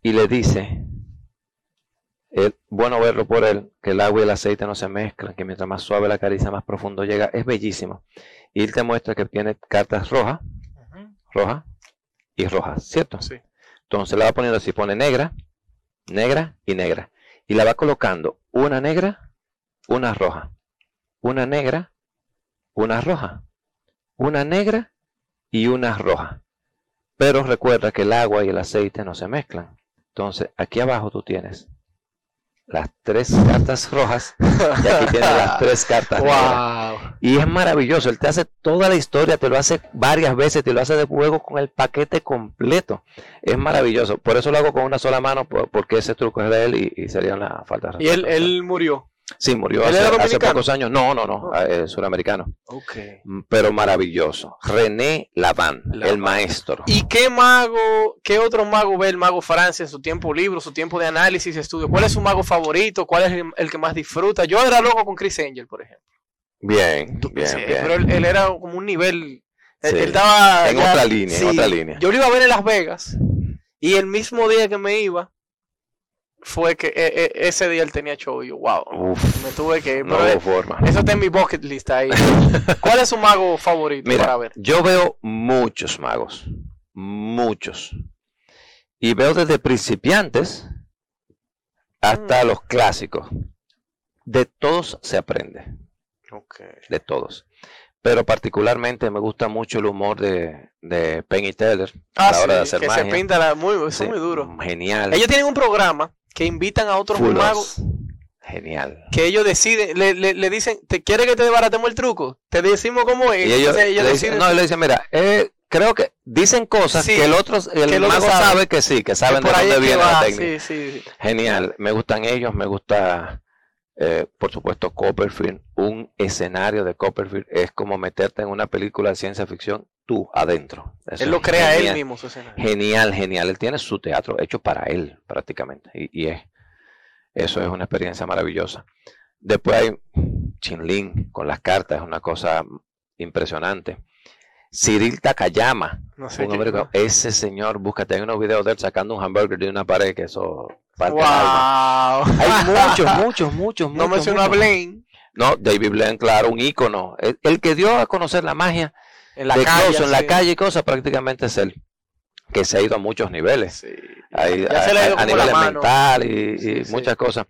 B: y le dice, bueno verlo por él, que el agua y el aceite no se mezclan, que mientras más suave la caricia, más profundo llega. Es bellísimo. Y él te muestra que tiene cartas rojas, roja rojas y rojas, ¿cierto? Sí. Entonces la va poniendo así, pone negra, negra y negra. Y la va colocando una negra, una roja. Una negra, una roja. Una negra y una roja. Pero recuerda que el agua y el aceite no se mezclan. Entonces aquí abajo tú tienes las tres cartas rojas y aquí tiene las tres cartas rojas. Y es maravilloso, él te hace toda la historia, te lo hace varias veces, te lo hace de juego con el paquete completo. Es maravilloso, por eso lo hago con una sola mano, porque ese truco es de él y, sería una falta
A: Y él, él murió.
B: Sí, murió hace, hace, pocos años. No, no, no, oh. eh, suramericano. Okay. Mm, pero maravilloso. René Laván, el maestro.
A: ¿Y qué mago, qué otro mago ve el mago Francia en su tiempo libro, su tiempo de análisis, estudio? ¿Cuál es su mago favorito? ¿Cuál es el, que más disfruta? Yo era loco con Chris Angel, por ejemplo.
B: Bien, bien, Pero
A: él, era como un nivel. En otra línea, en otra línea. Yo lo iba a ver en Las Vegas y el mismo día que me iba, fue que e, e, ese día él tenía show wow, me tuve que eh, forma. Eso está en mi bucket list ahí. ¿Cuál es su mago favorito
B: Yo veo muchos magos, muchos. Y veo desde principiantes hasta mm. los clásicos. De todos se aprende. De todos. Pero particularmente me gusta mucho el humor de, de Penny Taylor. ah, que se pinta
A: muy duro. Genial. Ellos tienen un programa que invitan a otros magos.
B: Genial.
A: Que ellos deciden, le, le, le, dicen, ¿te quiere que te desbaratemos el truco? Te decimos cómo es. Y ellos, ellos le dicen,
B: le dicen, mira, eh, creo que dicen cosas que el otro, el, mago sabe, que sí, que saben de dónde viene la técnica. Genial. Me gustan ellos, me gusta, eh, por supuesto, Copperfield. Un escenario de Copperfield es como meterte en una película de ciencia ficción tú adentro.
A: él lo crea él mismo, su
B: Genial, genial. Él tiene su teatro hecho para él, prácticamente. Y, es, eso es una experiencia maravillosa. Después hay Chinlin con las cartas, es una cosa impresionante. Cyril Takayama, ese señor, búscate, hay unos videos de él sacando un hamburger de una pared que eso...
A: Wow. Hay muchos, muchos, muchos, No mencionó a
B: Blaine. No, David Blaine, claro, un ícono. el, que dio a conocer la magia en la, calle, en la calle y cosas, prácticamente es él que se ha ido a muchos niveles, a, nivel mental y, muchas cosas.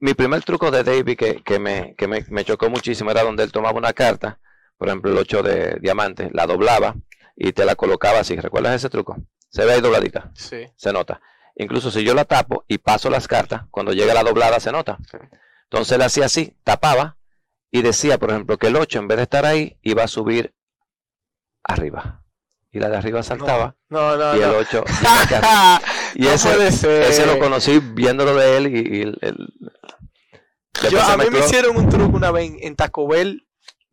B: Mi primer truco de David que, me, chocó muchísimo era donde él tomaba una carta, por ejemplo el 8 de diamantes, la doblaba y te la colocaba así. ¿Recuerdas ese truco? Se ve ahí dobladita. Sí. Se nota. Incluso si yo la tapo y paso las cartas, cuando llega la doblada se nota. Entonces le hacía así, tapaba y decía, por ejemplo, que el 8 en vez de estar ahí iba a subir arriba. Y la de arriba saltaba. Y el 8. Y, ese, lo conocí viéndolo de él. Y,
A: a mí me hicieron un truco una vez en, tacobel Taco Bell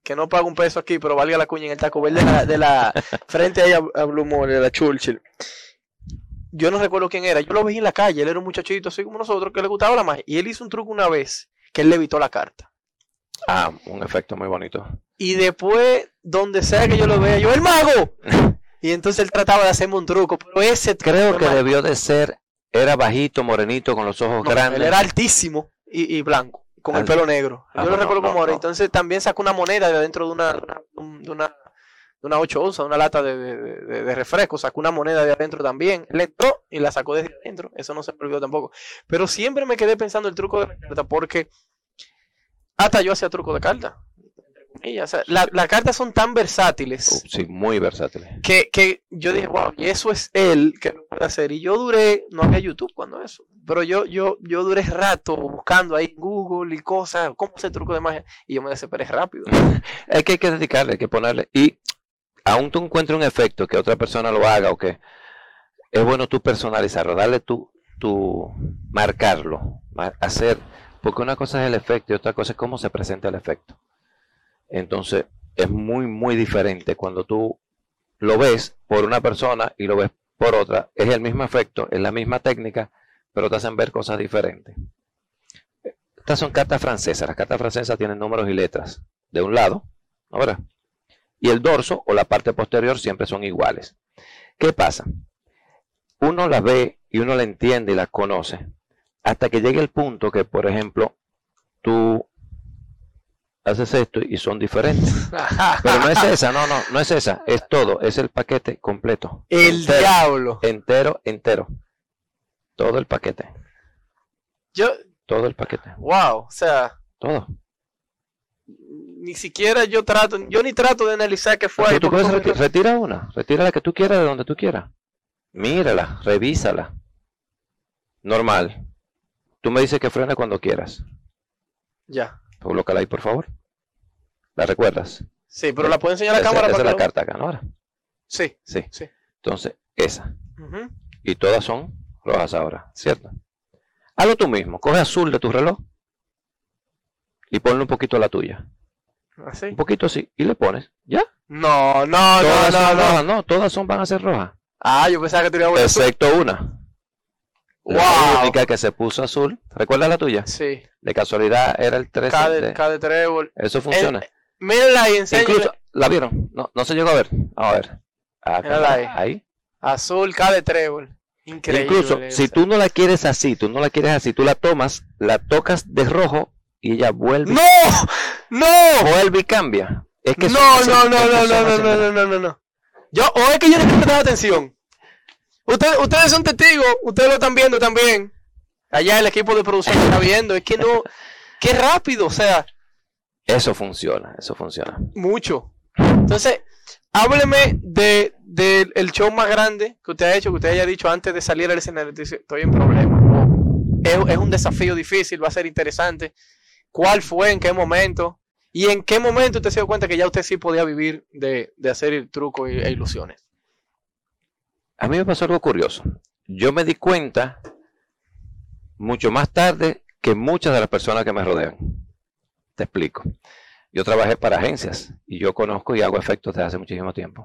A: que no pago un peso aquí, pero valga la cuña en el Taco Bell de la, frente ahí a, Blue Moon, de la Churchill. Yo no recuerdo quién era, yo lo vi en la calle, él era un muchachito así como nosotros que le gustaba la magia. Y él hizo un truco una vez que él le evitó la carta.
B: Ah, un efecto muy bonito.
A: Y después, donde sea que yo lo vea, yo, ¡el mago! y entonces él trataba de hacerme un truco, pero ese...
B: Creo que debió de ser, era bajito, morenito, con los ojos grandes.
A: era altísimo y, blanco, con el pelo negro. yo lo recuerdo como Entonces también sacó una moneda de adentro de una, de una, de una 8 una lata de, refresco, sacó una moneda de adentro también, le entró y la sacó desde adentro, eso no se me olvidó tampoco. Pero siempre me quedé pensando el truco de la carta, porque hasta yo hacía truco de carta las cartas son tan versátiles.
B: sí, muy versátiles.
A: Que, yo dije, wow, y eso es él que lo puede hacer. Y yo duré, no había YouTube cuando eso, pero yo, yo, yo duré rato buscando ahí en Google y cosas, cómo hacer truco de magia. Y yo me desesperé rápido. es
B: que hay que dedicarle, hay que ponerle. Y aún tú encuentras un efecto que otra persona lo haga o que es bueno tú personalizarlo, darle tú, tu, marcarlo, hacer, porque una cosa es el efecto y otra cosa es cómo se presenta el efecto. Entonces, es muy, muy diferente cuando tú lo ves por una persona y lo ves por otra. Es el mismo efecto, es la misma técnica, pero te hacen ver cosas diferentes. Estas son cartas francesas. Las cartas francesas tienen números y letras de un lado, ¿no Y el dorso o la parte posterior siempre son iguales. ¿Qué pasa? Uno las ve y uno las entiende y las conoce hasta que llegue el punto que, por ejemplo, tú haces esto y son diferentes. Pero no es esa, no, no, no es esa, es todo, es el paquete completo.
A: El diablo.
B: Entero, entero. Todo el paquete.
A: Yo.
B: Todo el paquete.
A: Wow, o sea. Todo. Ni siquiera yo trato, yo ni trato de analizar qué fue.
B: tú
A: puedes
B: retira una, retira la que tú quieras de donde tú quieras. Mírala, revísala. Normal. Tú me dices que frena cuando quieras.
A: Ya.
B: Colócala ahí, por favor. ¿La recuerdas?
A: Sí, pero la puedo enseñar a la cámara. Esa
B: es la carta acá, ¿no? Ahora.
A: Sí, sí. sí.
B: Entonces, esa. Y todas son rojas ahora, ¿cierto? Hazlo tú mismo. Coge azul de tu reloj y ponle un poquito a la tuya. ¿Así? Un poquito así. Y le pones. ¿Ya?
A: No, no, todas no, no,
B: son
A: no. no.
B: Todas son, van a ser rojas.
A: Ah, yo pensaba que tenía una.
B: Excepto una. La wow. única que se puso azul. ¿Recuerdas la tuya?
A: Sí.
B: De casualidad era el 3
A: K de, trébol.
B: Eso funciona. Eh,
A: mírenla y Incluso,
B: ¿la vieron? No, no se llegó a ver. A ver. Acá,
A: ah, ahí. ahí. Azul, K de trébol.
B: Increíble. Incluso si tú no la quieres así, tú no la quieres así, tú la tomas, la tocas de rojo y ella vuelve.
A: ¡No! ¡No!
B: Vuelve y cambia.
A: Es que no, no, no, no, no, no, no, no, no, no, Yo, o es que yo no he prestado atención ustedes son testigos, ustedes lo están viendo también. Allá el equipo de producción está viendo. Es que no, qué rápido, o sea.
B: Eso funciona, eso funciona.
A: Mucho. Entonces, hábleme del el show más grande que usted ha hecho, que usted haya dicho antes de salir al escenario. Estoy en problema. Es, un desafío difícil, va a ser interesante. ¿Cuál fue? ¿En qué momento? ¿Y en qué momento usted se dio cuenta que ya usted sí podía vivir de, de hacer el truco e ilusiones?
B: a mí me pasó algo curioso. Yo me di cuenta mucho más tarde que muchas de las personas que me rodean. Te explico. Yo trabajé para agencias y yo conozco y hago efectos desde hace muchísimo tiempo.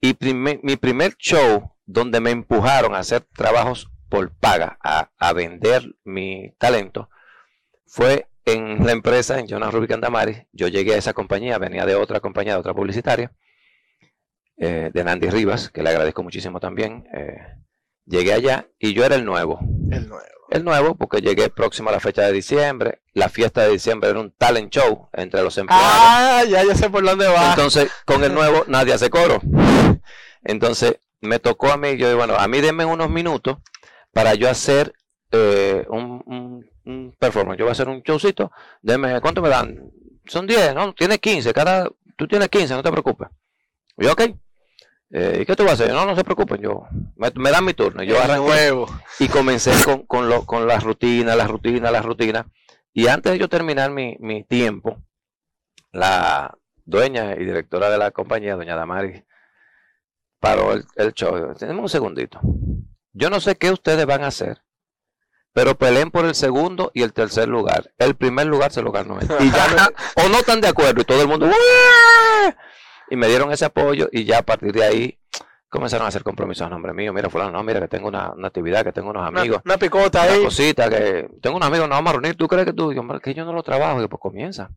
B: Y mi primer show donde me empujaron a hacer trabajos por paga, a, vender mi talento, fue en la empresa, en Jonas Andamari. Yo llegué a esa compañía, venía de otra compañía, de otra publicitaria eh, de Nandy Rivas, que le agradezco muchísimo también. Eh, llegué allá y yo era el nuevo.
A: El nuevo.
B: El nuevo, porque llegué próximo a la fecha de diciembre. La fiesta de diciembre era un talent show entre los
A: empleados. Ah, ya, ya sé por dónde va.
B: Entonces, con el nuevo nadie hace coro. Entonces, me tocó a mí, yo digo, bueno, a mí denme unos minutos para yo hacer eh, un, un, un, performance. Yo voy a hacer un showcito, denme, ¿cuánto me dan? Son 10, ¿no? Tienes 15, cada, tú tienes 15, no te preocupes. yo, ok, ¿Y eh, qué tú vas a hacer? No, no se preocupen, yo me, da dan mi turno. Yo arranqué y comencé con, con, lo, con las rutinas, las rutinas, las rutinas. Y antes de yo terminar mi, tiempo, la dueña y directora de la compañía, doña Damaris, paró el, el show. Tenemos un segundito. Yo no sé qué ustedes van a hacer, pero peleen por el segundo y el tercer lugar. El primer lugar se lo ganó él. Y o no están de acuerdo y todo el mundo y me dieron ese apoyo y ya a partir de ahí comenzaron a hacer compromisos a nombre mío. Mira, fulano, no, mira que tengo una, actividad, que tengo unos amigos.
A: Una, picota una
B: cosita, que tengo un amigo no vamos a reunir. ¿Tú crees que tú? que yo no lo trabajo. Y pues comienza.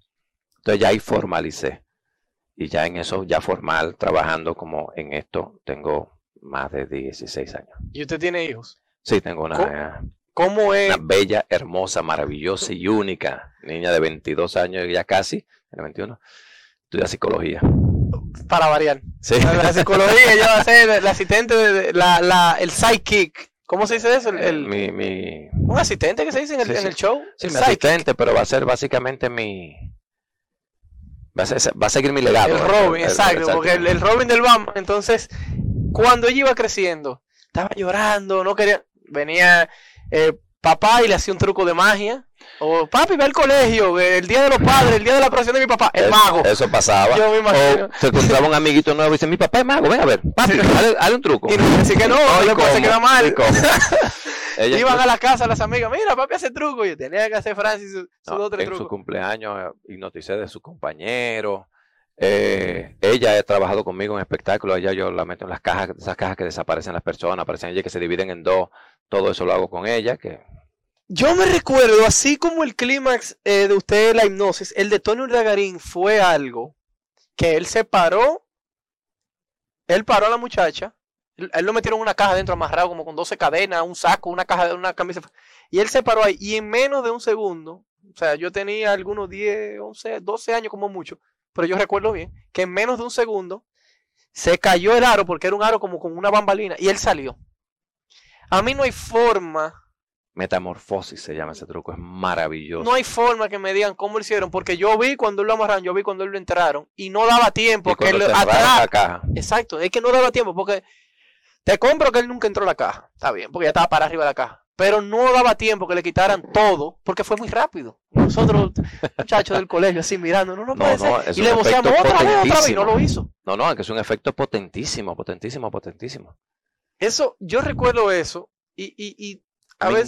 B: Entonces ya ahí formalicé. Y ya en eso, ya formal, trabajando como en esto, tengo más de 16 años.
A: ¿Y usted tiene hijos?
B: Sí, tengo
A: una... ¿Cómo? es? Una
B: bella, hermosa, maravillosa y única niña de 22 años, ya casi, en 21, estudia psicología
A: para variar. La psicología, yo va a ser el asistente, de, la, el sidekick. ¿Cómo se dice eso? Un asistente que se dice en el, show.
B: Sí, asistente, pero va a ser básicamente mi. Va a, seguir mi legado.
A: El Robin, exacto, porque el, Robin del Batman. Entonces, cuando ella iba creciendo, estaba llorando, no quería. Venía eh, papá y le hacía un truco de magia o papi, va al colegio, el día de los padres, el día de la profesión de mi papá, el
B: eh,
A: mago.
B: Eso pasaba. Yo me se encontraba un amiguito nuevo y dice, mi papá es mago, ven a ver, papi, hazle, un truco. Y no, así que no, loco, se queda
A: mal. Iban a la casa las amigas, mira, papi hace truco. Yo tenía que hacer Francis sus su no, otros en
B: trucos. Eh, su cumpleaños hipnoticé de sus compañeros. Eh, ella ha trabajado conmigo en espectáculos. allá yo la meto en las cajas, esas cajas que desaparecen las personas, aparecen ellas que se dividen en dos. Todo eso lo hago con ella, que
A: yo me recuerdo, así como el clímax eh, de ustedes, la hipnosis, el de Tony Urdagarín fue algo que él se paró, él paró a la muchacha, él, lo metieron en una caja dentro amarrado como con 12 cadenas, un saco, una caja, de una camisa, y él se paró ahí, y en menos de un segundo, o sea, yo tenía algunos 10, 11, 12 años como mucho, pero yo recuerdo bien, que en menos de un segundo se cayó el aro, porque era un aro como con una bambalina, y él salió. A mí no hay forma
B: Metamorfosis se llama ese truco, es maravilloso.
A: No hay forma que me digan cómo lo hicieron, porque yo vi cuando lo amarraron, yo vi cuando lo entraron y no daba tiempo. que él, la caja. Exacto, es que no daba tiempo porque te compro que él nunca entró a la caja, está bien, porque ya estaba para arriba de la caja, pero no daba tiempo que le quitaran todo porque fue muy rápido. Nosotros, muchachos del colegio, así mirando, no,
B: no,
A: puede Y le boceamos otra
B: vez, otra vez y no lo hizo. No, no, que es un efecto potentísimo, potentísimo, potentísimo.
A: Eso, yo recuerdo eso y, y, y a ver.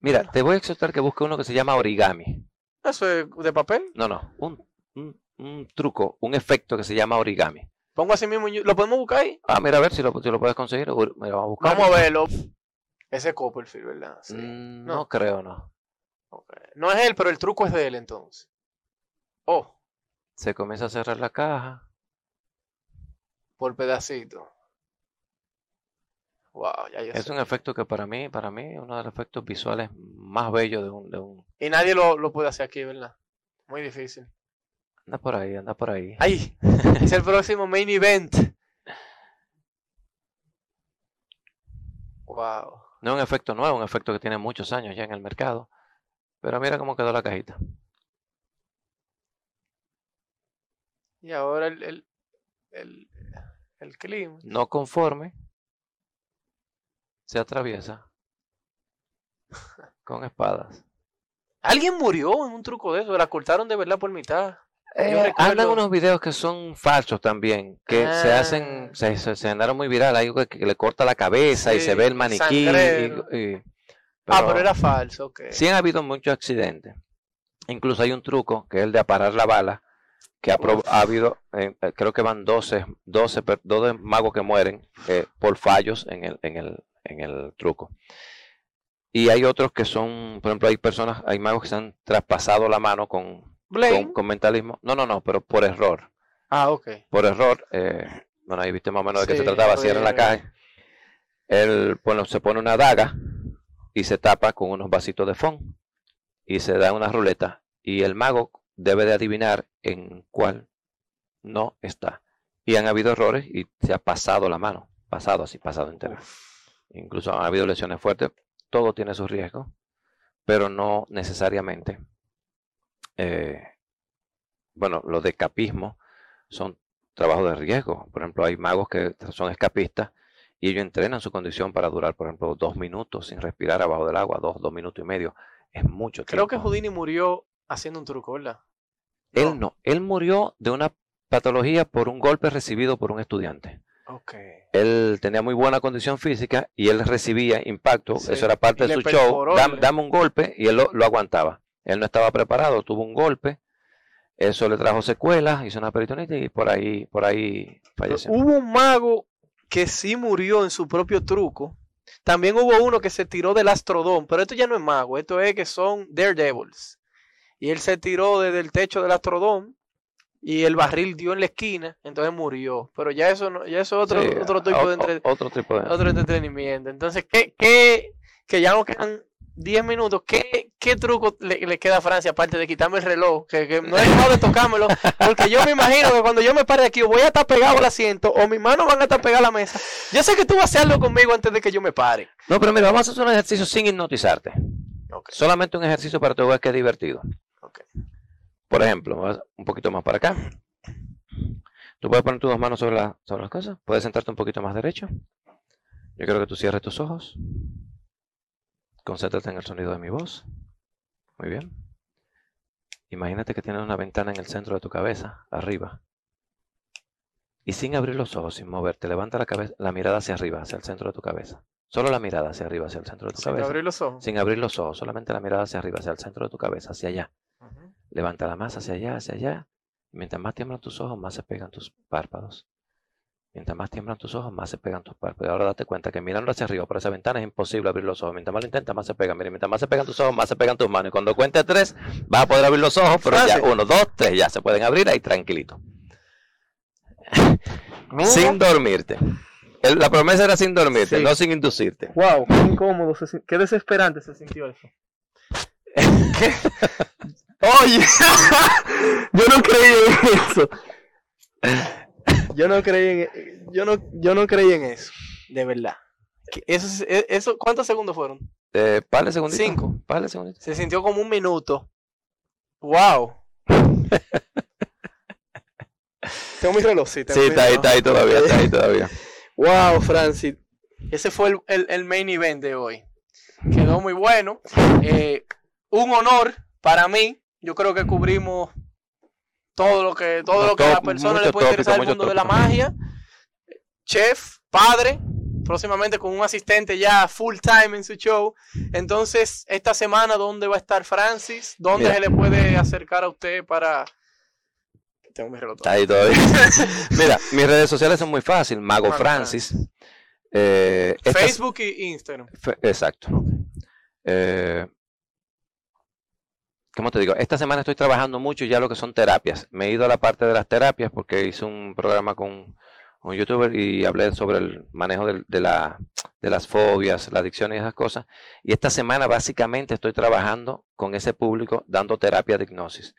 B: Mira, te voy a exhortar que busque uno que se llama origami.
A: ¿Eso es de papel?
B: No, no. Un, truco, un efecto que se llama origami.
A: Pongo así mismo. ¿Lo podemos buscar ahí?
B: Ah, mira, a ver si lo, puedes conseguir. vamos, a buscar. vamos
A: a verlo. Ese ¿verdad? Mm,
B: no. creo, no.
A: No es él, pero el truco es de él entonces. Oh.
B: Se comienza a cerrar la caja.
A: Por pedacito
B: es un efecto que para mí, para mí, uno de los efectos visuales más bellos de un, de un...
A: Y nadie lo, puede hacer aquí, ¿verdad? Muy difícil.
B: Anda por ahí, anda por ahí.
A: ¡Ay! es el próximo main event. Wow.
B: No es un efecto nuevo, un efecto que tiene muchos años ya en el mercado. Pero mira cómo quedó la cajita.
A: Y ahora el, el, el, el clima.
B: No conforme, se atraviesa con espadas.
A: Alguien murió en un truco de eso, la cortaron de verdad por mitad.
B: Eh, unos videos que son falsos también, que se ah. hacen, se, se, andaron muy viral, algo que, le corta la cabeza y se ve el maniquí. Y,
A: ah, pero era falso,
B: Sí han habido muchos accidentes. Incluso hay un truco, que es el de aparar la bala, que ha, habido, eh, creo que van 12, 12, 12, magos que mueren eh, por fallos en el, en el, en el truco. Y hay otros que son, por ejemplo, hay personas, hay magos que se han traspasado la mano con, con, mentalismo. No, no, no, pero por error.
A: Ah, ok.
B: Por error, eh, bueno, ahí viste más o menos de qué se trataba, cierra la caja. Él bueno, se pone una daga y se tapa con unos vasitos de fondo y se da una ruleta. Y el mago debe de adivinar en cuál no está. Y han habido errores y se ha pasado la mano, pasado así, pasado entero incluso ha habido lesiones fuertes, todo tiene sus riesgos, pero no necesariamente. Eh, bueno, los de escapismo son trabajos de riesgo. Por ejemplo, hay magos que son escapistas y ellos entrenan su condición para durar, por ejemplo, dos minutos sin respirar abajo del agua, dos, dos minutos y medio. Es mucho tiempo.
A: Creo que Houdini murió haciendo un truco,
B: ¿verdad? Él no, él murió de una patología por un golpe recibido por un estudiante. Él tenía muy buena condición física y él recibía impacto, eso era parte de su show, dame, un golpe y él lo, aguantaba. Él no estaba preparado, tuvo un golpe, eso le trajo secuelas, hizo una peritonitis y por ahí, por ahí
A: falleció. hubo un mago que sí murió en su propio truco. También hubo uno que se tiró del Astrodón, pero esto ya no es mago, esto es que son Daredevils. Y él se tiró desde el techo del Astrodón y el barril dio en la esquina, entonces murió. Pero ya eso ya eso es otro, otro, tipo de otro entretenimiento. Entonces, ¿qué, que ya nos quedan 10 minutos, ¿qué, truco le, queda a Francia aparte de quitarme el reloj? Que, que no es dejado de tocármelo, porque yo me imagino que cuando yo me pare aquí, voy a estar pegado al asiento o mis manos van a estar pegadas a la mesa. Yo sé que tú vas a hacerlo conmigo antes de que yo me pare.
B: No, pero mira, vamos a hacer un ejercicio sin hipnotizarte. Okay. Solamente un ejercicio para que veas que es divertido. Okay. Por ejemplo, un poquito más para acá. Tú puedes poner tus dos manos sobre, sobre las cosas. Puedes sentarte un poquito más derecho. Yo quiero que tú cierres tus ojos. Concéntrate en el sonido de mi voz. Muy bien. Imagínate que tienes una ventana en el centro de tu cabeza, arriba. Y sin abrir los ojos, sin moverte, levanta la, cabeza, la mirada hacia arriba, hacia el centro de tu cabeza. Solo la mirada hacia arriba, hacia el centro de tu cabeza. Sin abrir los ojos. Sin abrir los ojos, solamente la mirada hacia arriba, hacia el centro de tu cabeza, hacia allá. Levanta la masa hacia allá, hacia allá. Mientras más tiemblan tus ojos, más se pegan tus párpados. Mientras más tiemblan tus ojos, más se pegan tus párpados. Ahora date cuenta que mirando hacia arriba por esa ventana es imposible abrir los ojos. Mientras más lo intentas, más se pegan. Mira, mientras más se pegan tus ojos, más se pegan tus manos. Y cuando cuente tres, vas a poder abrir los ojos, pero ya uno, dos, tres, ya se pueden abrir ahí tranquilito. Sin dormirte. la promesa era sin dormirte, no sin inducirte.
A: Wow, qué incómodo, se, qué desesperante se sintió eso. yo no creí en eso. Yo no creí en, yo no, yo no creí en eso, de verdad. Eso, e, eso, ¿Cuántos segundos fueron?
B: Eh, par de
A: Cinco. Se sintió como un minuto. ¡Wow! tengo mi reloj, sí.
B: está ahí, todavía, está ahí todavía.
A: ¡Wow, Francis! Ese fue el, main event de hoy. Quedó muy bueno. Eh, un honor para mí yo creo que cubrimos todo lo que, todo lo que a la persona le puede interesar el mundo de la magia. Chef, padre, próximamente con un asistente ya full time en su show. Entonces, esta semana, ¿dónde va a estar Francis? ¿Dónde se le puede acercar a usted para... Tengo mi
B: reloj. Está ahí todavía. Mira, mis redes sociales son muy fácil. Mago Francis.
A: Eh, Facebook e y Instagram.
B: exacto. Eh, ¿cómo te digo? Esta semana estoy trabajando mucho ya lo que son terapias. Me he ido a la parte de las terapias porque hice un programa con un youtuber y hablé sobre el manejo de, de las fobias, la adicción y esas cosas. Y esta semana básicamente estoy trabajando con ese público dando terapia de hipnosis.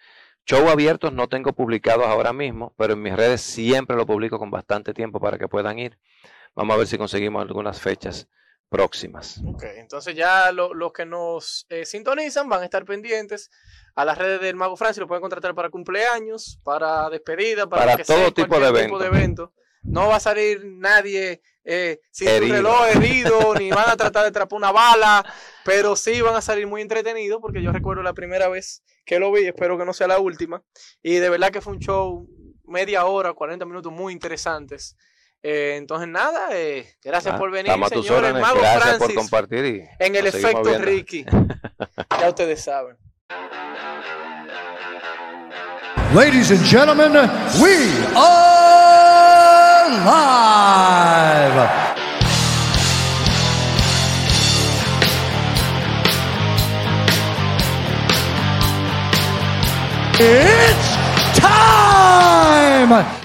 B: Show abiertos no tengo publicados ahora mismo, pero en mis redes siempre lo publico con bastante tiempo para que puedan ir. Vamos a ver si conseguimos algunas fechas próximas.
A: Ok, entonces ya los que nos eh, sintonizan van a estar pendientes a las redes del Mago Francis, lo pueden contratar para cumpleaños, para despedida,
B: para, todo tipo, de eventos,
A: No va a salir nadie eh, sin reloj herido, ni van a tratar de atrapar una bala, pero sí van a salir muy entretenidos, porque yo recuerdo la primera vez que lo vi, espero que no sea la última, y de verdad que fue un show media hora, 40 minutos muy interesantes eh, entonces, nada, eh, gracias ah, por venir,
B: señores. Mago gracias por compartir.
A: en el efecto Ricky. ya ustedes saben. Ladies and gentlemen, we are live. It's time!